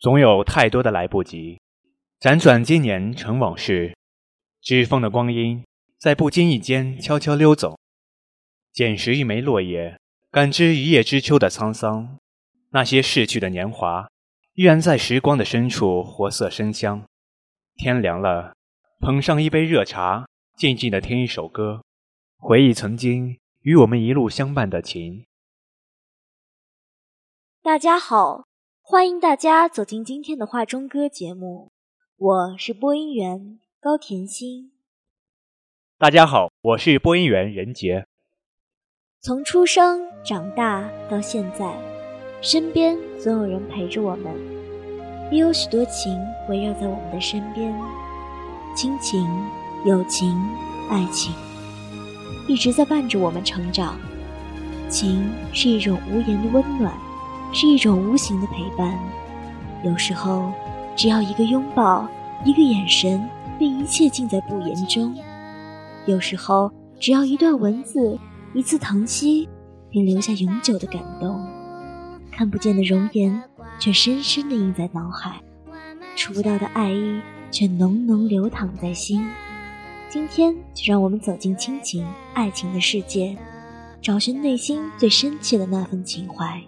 总有太多的来不及，辗转今年成往事，指缝的光阴在不经意间悄悄溜走。捡拾一枚落叶，感知一叶知秋的沧桑。那些逝去的年华，依然在时光的深处活色生香。天凉了，捧上一杯热茶，静静的听一首歌，回忆曾经与我们一路相伴的情。大家好，欢迎大家走进今天的画中歌节目，我是播音员高甜心。大家好，我是播音员任杰。从出生长大到现在，身边总有人陪着我们，也有许多情围绕在我们的身边，亲情、友情、爱情，一直在伴着我们成长。情是一种无言的温暖，是一种无形的陪伴。有时候，只要一个拥抱，一个眼神，便一切尽在不言中；有时候，只要一段文字。一次疼惜，便留下永久的感动。看不见的容颜，却深深的印在脑海；触不到的爱意，却浓浓流淌在心。今天，就让我们走进亲情、爱情的世界，找寻内心最深切的那份情怀。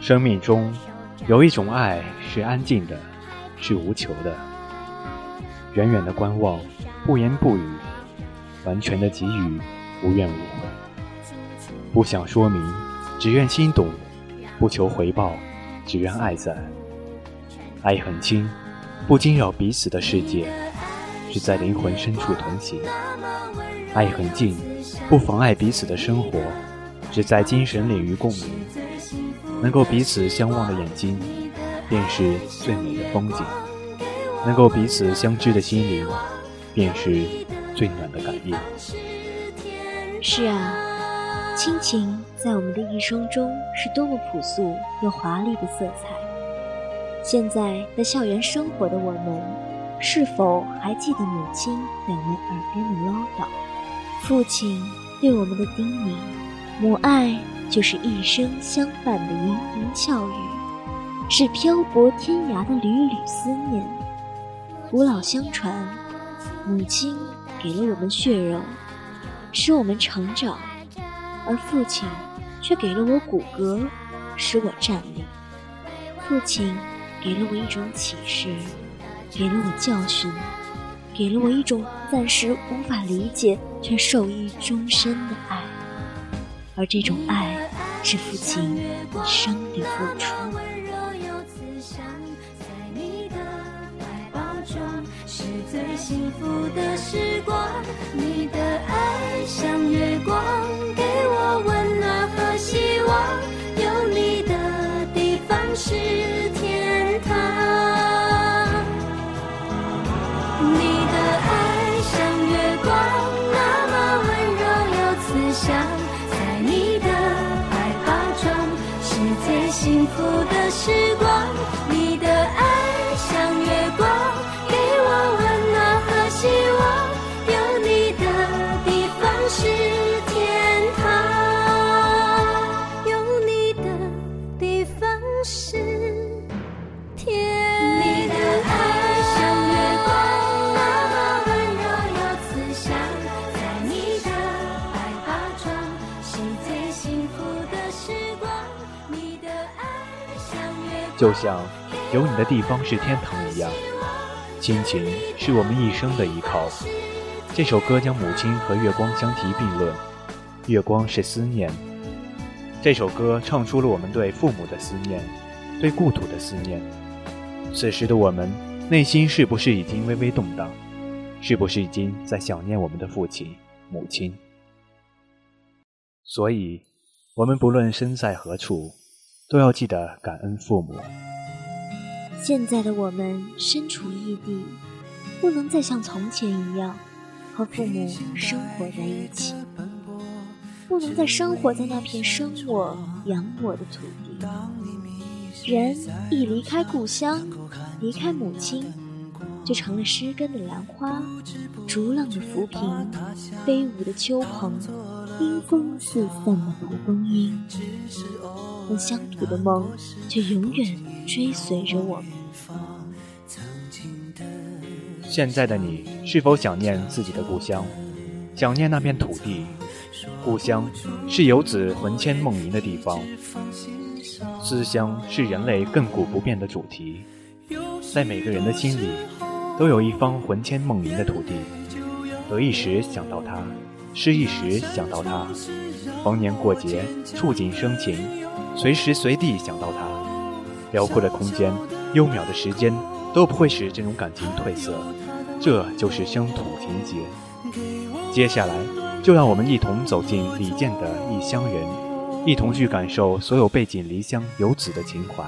生命中，有一种爱是安静的，是无求的，远远的观望，不言不语。完全的给予，无怨无悔，不想说明，只愿心懂；不求回报，只愿爱在。爱很轻，不惊扰彼此的世界，是在灵魂深处同行；爱很近，不妨碍彼此的生活，只在精神领域共鸣。能够彼此相望的眼睛，便是最美的风景；能够彼此相知的心灵，便是。最暖的感应。是啊，亲情在我们的一生中是多么朴素又华丽的色彩。现在在校园生活的我们，是否还记得母亲在我们耳边的唠叨，父亲对我们的叮咛？母爱就是一生相伴的盈盈笑语，是漂泊天涯的缕缕思念。古老相传，母亲。给了我们血肉，使我们成长；而父亲却给了我骨骼，使我站立。父亲给了我一种启示，给了我教训，给了我一种暂时无法理解却受益终身的爱。而这种爱，是父亲一生的付出。幸福的时光，你的爱像月光，给我温暖和希望。有你的地方是福的时光。就像有你的地方是天堂一样，亲情是我们一生的依靠。这首歌将母亲和月光相提并论，月光是思念。这首歌唱出了我们对父母的思念，对故土的思念。此时的我们，内心是不是已经微微动荡？是不是已经在想念我们的父亲、母亲？所以，我们不论身在何处。都要记得感恩父母。现在的我们身处异地，不能再像从前一样和父母生活在一起，不能再生活在那片生我养我的土地。人一离开故乡，离开母亲，就成了失根的兰花，逐浪的浮萍，飞舞的秋蓬，阴风四散的蒲公英，但乡土的梦却永远追随着我们。现在的你是否想念自己的故乡？想念那片土地？故乡是游子魂牵梦萦的地方，思乡是人类亘古不变的主题。在每个人的心里，都有一方魂牵梦萦的土地。得意时想到它，失意时想到它，逢年过节触景生情，随时随地想到他。辽阔的空间，悠渺的时间，都不会使这种感情褪色。这就是乡土情结。接下来，就让我们一同走进李健的《异乡人》，一同去感受所有背井离乡游子的情怀。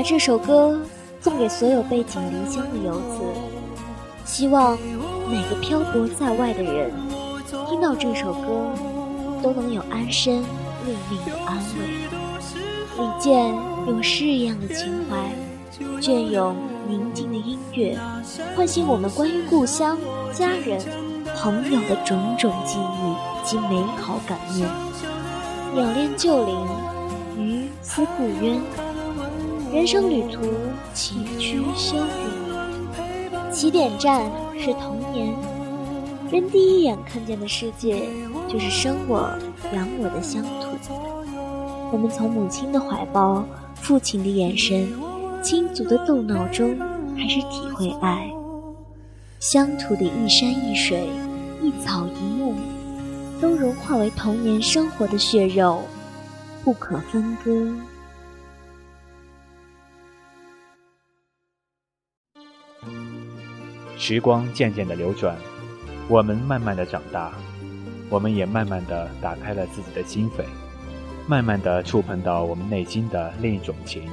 把这首歌送给所有背井离乡的游子，希望每个漂泊在外的人听到这首歌，都能有安身。立命的安慰。李健用诗一样的情怀，隽永宁静的音乐，唤醒我们关于故乡、家人、朋友的种种记忆及美好感念。鸟恋旧林，鱼思故渊。人生旅途崎岖修远，起点站是童年。人第一眼看见的世界，就是生我养我的乡土。我们从母亲的怀抱、父亲的眼神、亲族的斗闹中，开始体会爱。乡土的一山一水、一草一木，都融化为童年生活的血肉，不可分割。时光渐渐的流转，我们慢慢的长大，我们也慢慢的打开了自己的心扉。慢慢的触碰到我们内心的另一种情，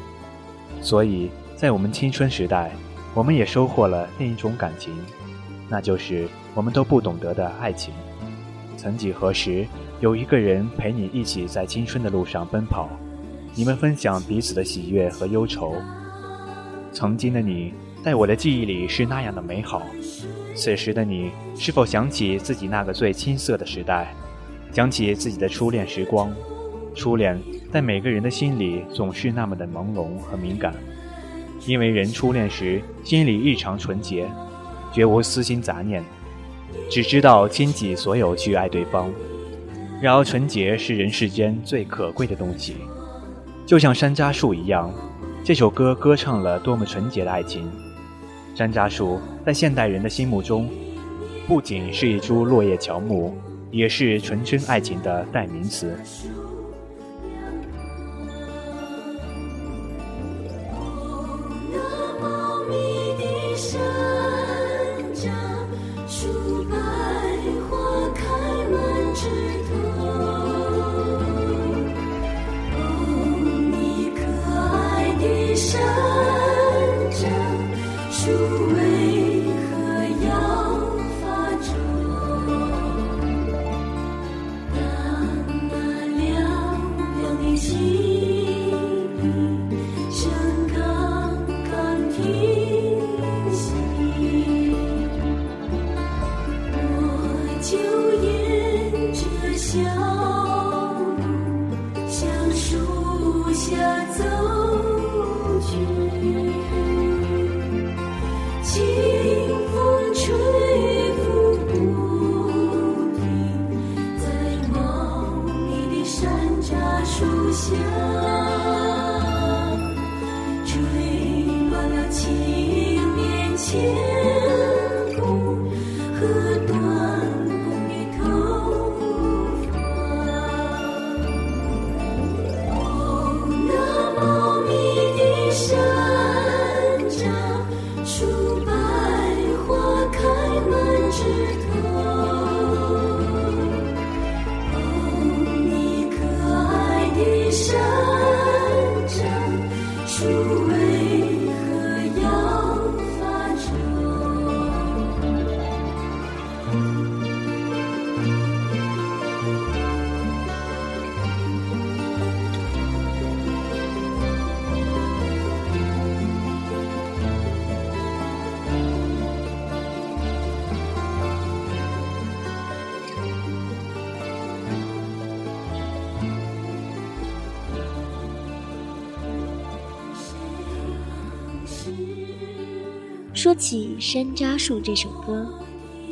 所以在我们青春时代，我们也收获了另一种感情，那就是我们都不懂得的爱情。曾几何时，有一个人陪你一起在青春的路上奔跑，你们分享彼此的喜悦和忧愁。曾经的你，在我的记忆里是那样的美好。此时的你，是否想起自己那个最青涩的时代，想起自己的初恋时光？初恋在每个人的心里总是那么的朦胧和敏感，因为人初恋时心里异常纯洁，绝无私心杂念，只知道倾己所有去爱对方。然而纯洁是人世间最可贵的东西，就像山楂树一样，这首歌歌唱了多么纯洁的爱情。山楂树在现代人的心目中，不仅是一株落叶乔木，也是纯真爱情的代名词。Thank you. 说起《山楂树》这首歌，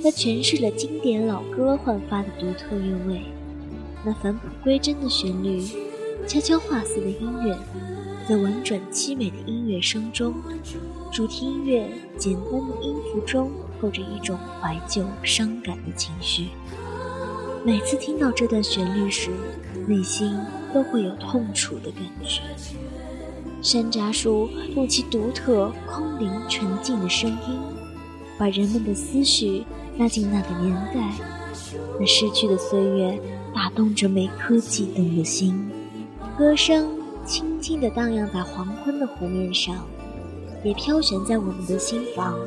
它诠释了经典老歌焕发的独特韵味。那返璞归真的旋律，悄悄话似的音乐，在婉转凄美的音乐声中，主题音乐简单的音符中透着一种怀旧伤感的情绪。每次听到这段旋律时，内心都会有痛楚的感觉。山楂树用其独特、空灵、纯净的声音，把人们的思绪拉进那个年代。那逝去的岁月，打动着每颗悸动的心。歌声轻轻地荡漾在黄昏的湖面上，也飘悬在我们的心房，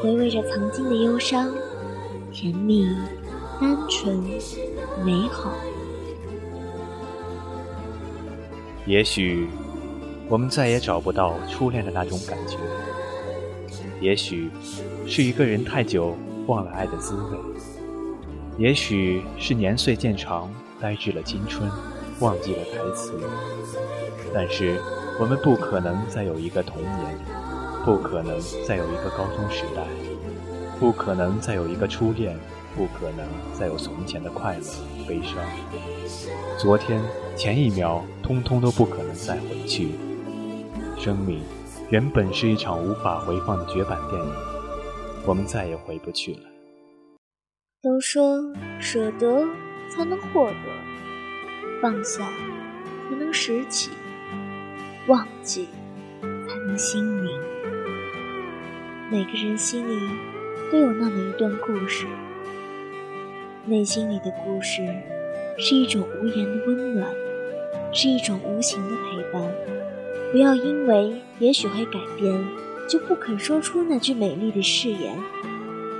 回味着曾经的忧伤，甜蜜、单纯、美好。也许。我们再也找不到初恋的那种感觉，也许是一个人太久忘了爱的滋味，也许是年岁渐长呆滞了青春，忘记了台词。但是我们不可能再有一个童年，不可能再有一个高中时代，不可能再有一个初恋，不可能再有从前的快乐、悲伤。昨天、前一秒，通通都不可能再回去。生命原本是一场无法回放的绝版电影，我们再也回不去了。都说舍得才能获得，放下才能拾起，忘记才能心明。每个人心里都有那么一段故事，内心里的故事是一种无言的温暖，是一种无形的陪伴。不要因为也许会改变，就不肯说出那句美丽的誓言；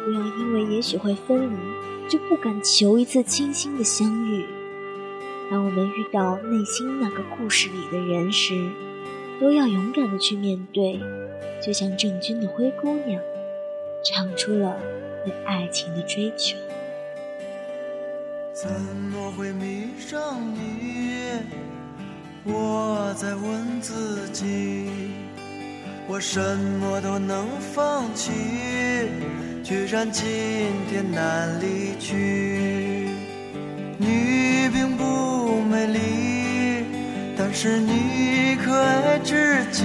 不要因为也许会分离，就不敢求一次清新的相遇。当我们遇到内心那个故事里的人时，都要勇敢的去面对，就像郑钧的《灰姑娘》，唱出了对爱情的追求。怎么会迷上你？我在问自己，我什么都能放弃，居然今天难离去。你并不美丽，但是你可爱至极。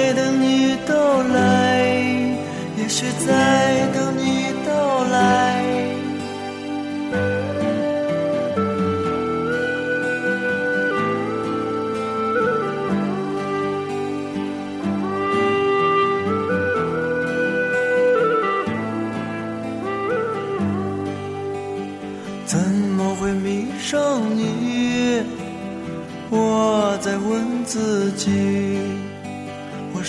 也许在等你到来。怎么会迷上你？我在问自己，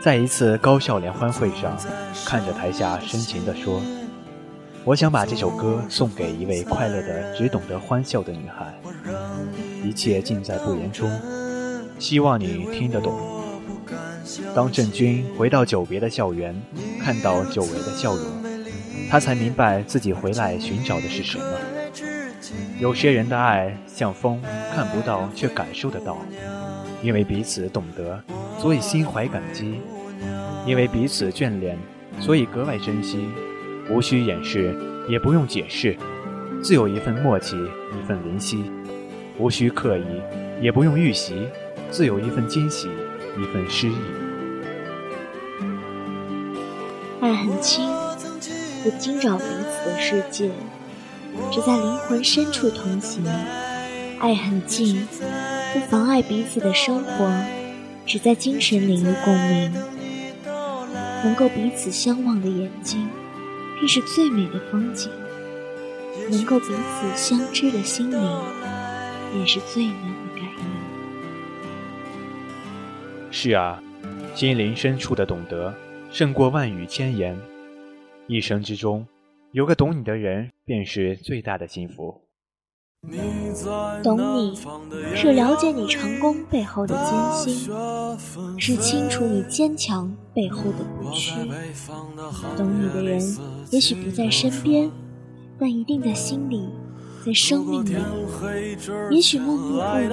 在一次高校联欢会上，看着台下深情地说：“我想把这首歌送给一位快乐的、只懂得欢笑的女孩。一切尽在不言中，希望你听得懂。”当郑钧回到久别的校园，看到久违的笑容，他才明白自己回来寻找的是什么。有些人的爱像风，看不到却感受得到，因为彼此懂得。所以心怀感激，因为彼此眷恋，所以格外珍惜。无需掩饰，也不用解释，自有一份默契，一份怜惜。无需刻意，也不用预习，自有一份惊喜，一份诗意。爱很轻，不惊扰彼此的世界，只在灵魂深处同行。爱很近，不妨碍彼此的生活。只在精神领域共鸣，能够彼此相望的眼睛，便是最美的风景；能够彼此相知的心灵，便是最美的感应。是啊，心灵深处的懂得，胜过万语千言。一生之中，有个懂你的人，便是最大的幸福。懂你是了解你成功背后的艰辛，是清楚你坚强背后的不屈。懂你的人也许不在身边，但一定在心里，在生命里。也许默默不语，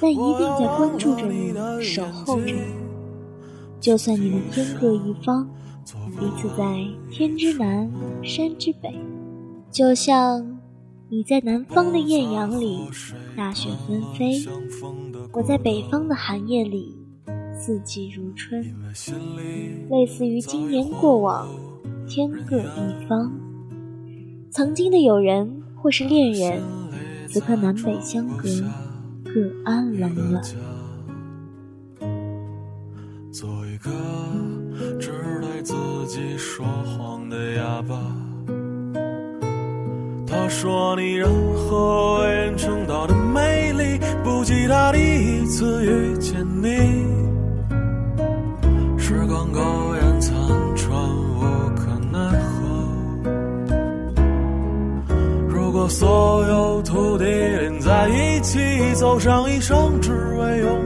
但一定在关注着你，守候着你。就算你们天各一方，彼此在天之南，山之北，就像。你在南方的艳阳里，大雪纷飞；我在北方的寒夜里，四季如春。类似于今年过往，天各一方。曾经的友人或是恋人，此刻南北相隔，各安冷暖。做一个只对自己说谎的哑巴。他说：“你任何为人称道的美丽，不及他第一次遇见你。时光苟延残喘，无可奈何。如果所有土地连在一起，走上一生，只为拥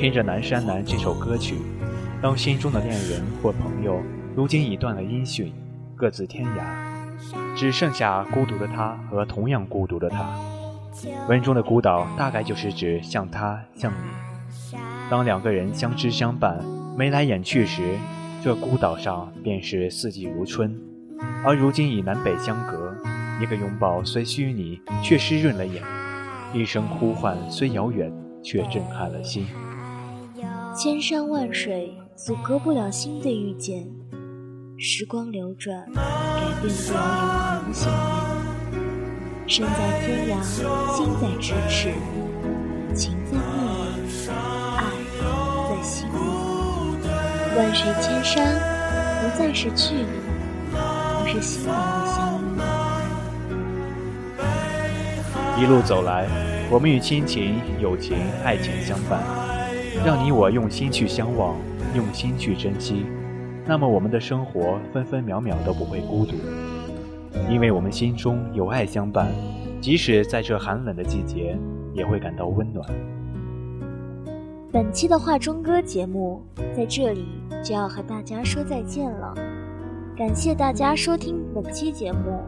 听着《南山南》这首歌曲，当心中的恋人或朋友如今已断了音讯，各自天涯，只剩下孤独的他和同样孤独的他。文中的孤岛大概就是指像他像你。当两个人相知相伴、眉来眼去时，这孤岛上便是四季如春。而如今已南北相隔，一个拥抱虽虚拟，却湿润了眼；一声呼唤虽遥远，却震撼了心。千山万水阻隔不了心的遇见，时光流转改变不了永恒的信念。身在天涯，心在咫尺，情在梦里，爱在心里。万水千山，不再是距离，而是心灵的相依。一路走来，我们与亲情、友情、爱情相伴，让你我用心去相望，用心去珍惜，那么我们的生活分分秒秒都不会孤独。因为我们心中有爱相伴，即使在这寒冷的季节，也会感到温暖。本期的画中歌节目在这里就要和大家说再见了，感谢大家收听本期节目，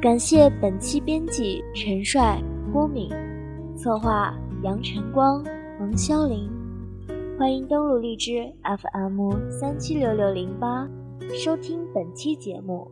感谢本期编辑陈帅、郭敏，策划杨晨光、王潇林，欢迎登录荔枝 FM 三七六六零八收听本期节目。